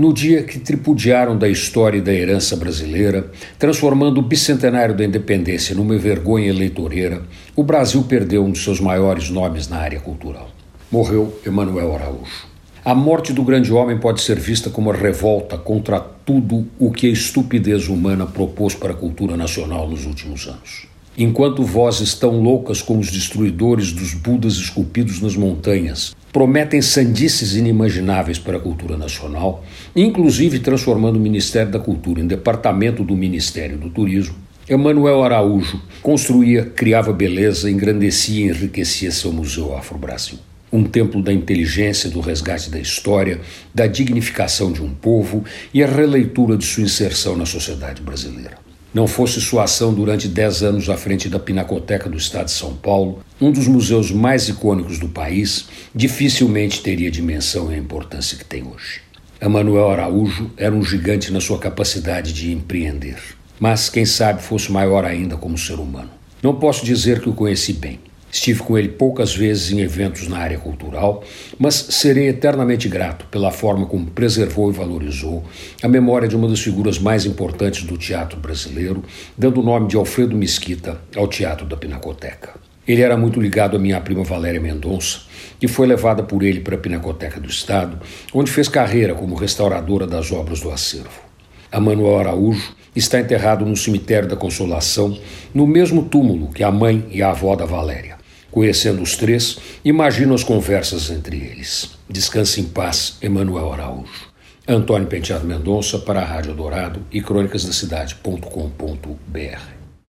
no dia que tripudiaram da história e da herança brasileira, transformando o bicentenário da independência numa vergonha eleitoreira, o Brasil perdeu um de seus maiores nomes na área cultural. Morreu Emanuel Araújo. A morte do grande homem pode ser vista como a revolta contra tudo o que a estupidez humana propôs para a cultura nacional nos últimos anos. Enquanto vozes tão loucas como os destruidores dos Budas esculpidos nas montanhas prometem sandices inimagináveis para a cultura nacional, inclusive transformando o Ministério da Cultura em departamento do Ministério do Turismo, Emanuel Araújo construía, criava beleza, engrandecia e enriquecia seu Museu Afro-Brasil um templo da inteligência, do resgate da história, da dignificação de um povo e a releitura de sua inserção na sociedade brasileira. Não fosse sua ação durante dez anos à frente da Pinacoteca do Estado de São Paulo, um dos museus mais icônicos do país, dificilmente teria a dimensão e a importância que tem hoje. Emanuel Araújo era um gigante na sua capacidade de empreender, mas quem sabe fosse maior ainda como ser humano. Não posso dizer que o conheci bem. Estive com ele poucas vezes em eventos na área cultural, mas serei eternamente grato pela forma como preservou e valorizou a memória de uma das figuras mais importantes do teatro brasileiro, dando o nome de Alfredo Mesquita ao Teatro da Pinacoteca. Ele era muito ligado à minha prima Valéria Mendonça, que foi levada por ele para a Pinacoteca do Estado, onde fez carreira como restauradora das obras do acervo. A Manuel Araújo está enterrado no cemitério da Consolação, no mesmo túmulo que a mãe e a avó da Valéria. Conhecendo os três, imagino as conversas entre eles. Descanse em paz, Emanuel Araújo. Antônio Penteado Mendonça para a Rádio Dourado e crônicasdacidade.com.br.